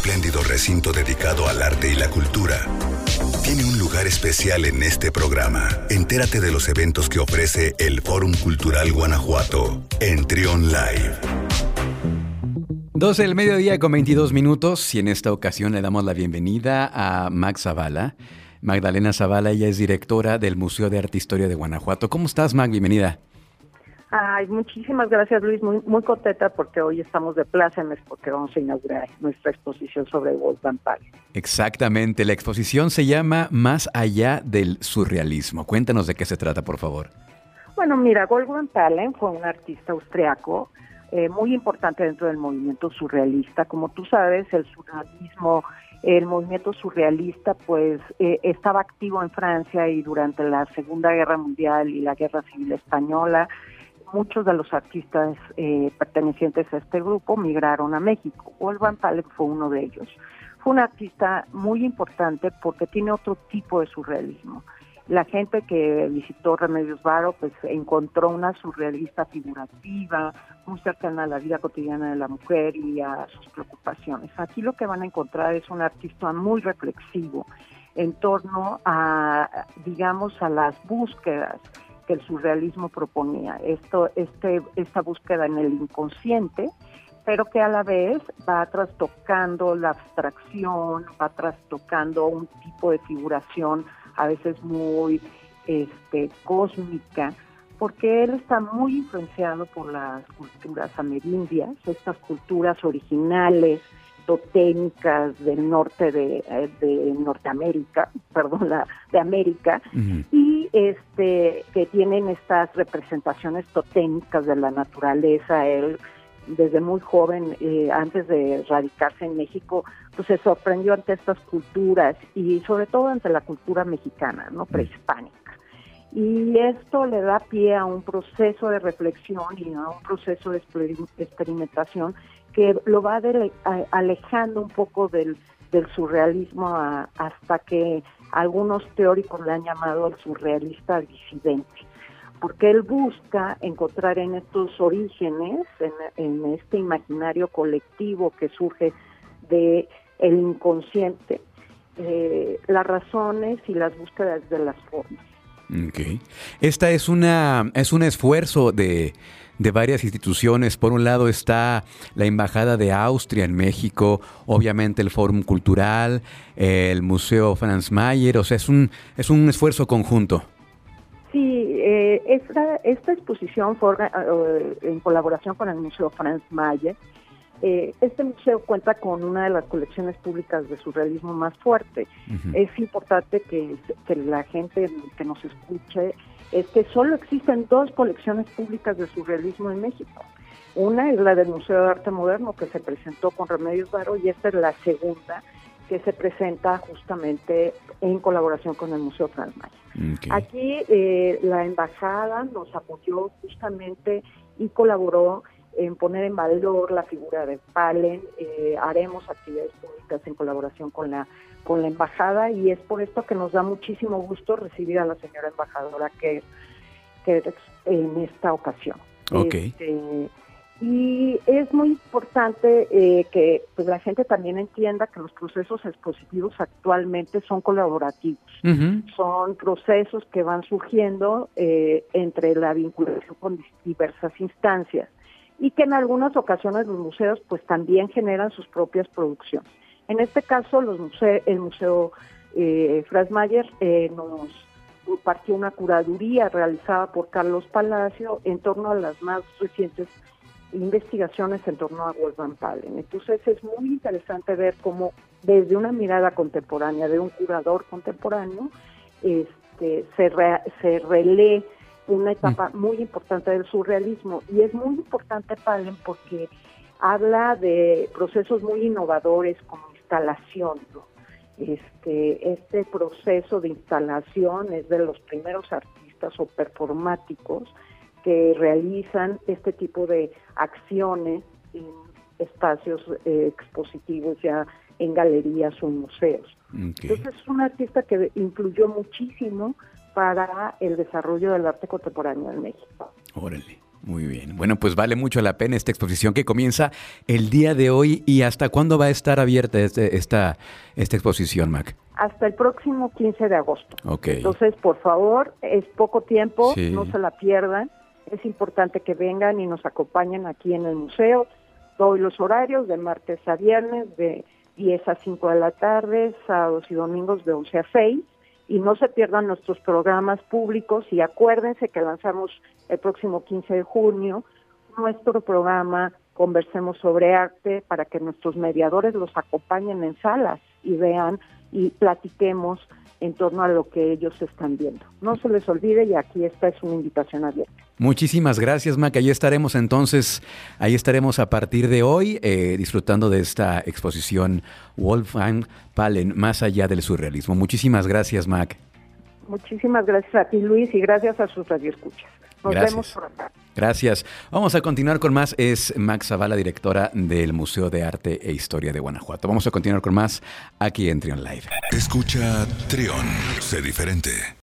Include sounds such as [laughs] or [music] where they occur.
espléndido recinto dedicado al arte y la cultura, tiene un lugar especial en este programa. Entérate de los eventos que ofrece el Fórum Cultural Guanajuato en Trion Live. 12 del mediodía con 22 minutos y en esta ocasión le damos la bienvenida a Max Zavala. Magdalena Zavala, ella es directora del Museo de Arte e Historia de Guanajuato. ¿Cómo estás, Mag? Bienvenida. Ay, muchísimas gracias Luis, muy, muy contenta porque hoy estamos de plácemes porque vamos a inaugurar nuestra exposición sobre Wolfgang Palle. Exactamente, la exposición se llama Más allá del surrealismo. Cuéntanos de qué se trata, por favor. Bueno, mira, Wolfgang Palle fue un artista austriaco eh, muy importante dentro del movimiento surrealista. Como tú sabes, el surrealismo, el movimiento surrealista, pues eh, estaba activo en Francia y durante la Segunda Guerra Mundial y la Guerra Civil Española muchos de los artistas eh, pertenecientes a este grupo migraron a México. Wolfgang Palek fue uno de ellos. Fue un artista muy importante porque tiene otro tipo de surrealismo. La gente que visitó Remedios Varo pues encontró una surrealista figurativa, muy cercana a la vida cotidiana de la mujer y a sus preocupaciones. Aquí lo que van a encontrar es un artista muy reflexivo en torno a, digamos, a las búsquedas el surrealismo proponía. Esto, este, esta búsqueda en el inconsciente, pero que a la vez va trastocando la abstracción, va trastocando un tipo de figuración a veces muy este, cósmica, porque él está muy influenciado por las culturas amerindias, estas culturas originales, totémicas del norte de, eh, de Norteamérica, [laughs] perdón, la, de América, y este que tienen estas representaciones totémicas de la naturaleza. Él desde muy joven, eh, antes de radicarse en México, pues se sorprendió ante estas culturas y sobre todo ante la cultura mexicana, no prehispánica. Y esto le da pie a un proceso de reflexión y a un proceso de experimentación que lo va alejando un poco del, surrealismo hasta que algunos teóricos le han llamado el surrealista disidente, porque él busca encontrar en estos orígenes, en, este imaginario colectivo que surge de inconsciente, eh, las razones y las búsquedas de las formas. Okay. Esta es una es un esfuerzo de de varias instituciones. Por un lado está la Embajada de Austria en México, obviamente el Fórum Cultural, el Museo Franz Mayer, o sea, es un, es un esfuerzo conjunto. Sí, eh, esta, esta exposición fue eh, en colaboración con el Museo Franz Mayer. Eh, este museo cuenta con una de las colecciones públicas de surrealismo más fuerte. Es importante que, que la gente que nos escuche es que solo existen dos colecciones públicas de surrealismo en México. Una es la del Museo de Arte Moderno que se presentó con Remedios Varo y esta es la segunda que se presenta justamente en colaboración con el Museo Franz Aquí eh, la embajada nos apoyó justamente y colaboró en poner en valor la figura de Palen, eh, haremos actividades públicas en colaboración con la con la embajada y es por esto que nos da muchísimo gusto recibir a la señora embajadora que, que en esta ocasión. Este, y es muy importante eh, que pues, la gente también entienda que los procesos expositivos actualmente son colaborativos, son procesos que van surgiendo eh, entre la vinculación con diversas instancias y que en algunas ocasiones los museos pues también generan sus propias producciones. En este caso, los el Museo eh, Frasmayer eh, nos partió una curaduría realizada por Carlos Palacio en torno a las más recientes investigaciones en torno a Wolfgang Palen. Entonces es muy interesante ver cómo desde una mirada contemporánea de un curador contemporáneo este, se, se relee una etapa mm. muy importante del surrealismo. Y es muy importante Palen porque habla de procesos muy innovadores como instalación. Este, este proceso de instalación es de los primeros artistas o performáticos que realizan este tipo de acciones en espacios eh, expositivos ya en galerías o museos. Entonces es un artista que influyó muchísimo para el desarrollo del arte contemporáneo en México. Órale. Muy bien. Bueno, pues vale mucho la pena esta exposición que comienza el día de hoy y hasta cuándo va a estar abierta este, esta, esta exposición, Mac. Hasta el próximo 15 de agosto. Ok. Entonces, por favor, es poco tiempo, no se la pierdan. Es importante que vengan y nos acompañen aquí en el museo. Doy los horarios de martes a viernes de 10 a 5 de la tarde, sábados y domingos de 11 a 6 y no se pierdan nuestros programas públicos. Y acuérdense que lanzamos el próximo 15 de junio nuestro programa Conversemos sobre Arte para que nuestros mediadores los acompañen en salas y vean y platiquemos en torno a lo que ellos están viendo. No se les olvide y aquí esta es una invitación abierta. Muchísimas gracias, Mac. Ahí estaremos entonces, ahí estaremos a partir de hoy eh, disfrutando de esta exposición Wolfgang Palen, más allá del surrealismo. Muchísimas gracias, Mac. Muchísimas gracias a ti, Luis, y gracias a sus radioescuchas. Nos vemos pronto. Gracias. Vamos a continuar con más. Es Max Zavala, directora del Museo de Arte e Historia de Guanajuato. Vamos a continuar con más aquí en Trion Live. Escucha Trion, sé diferente.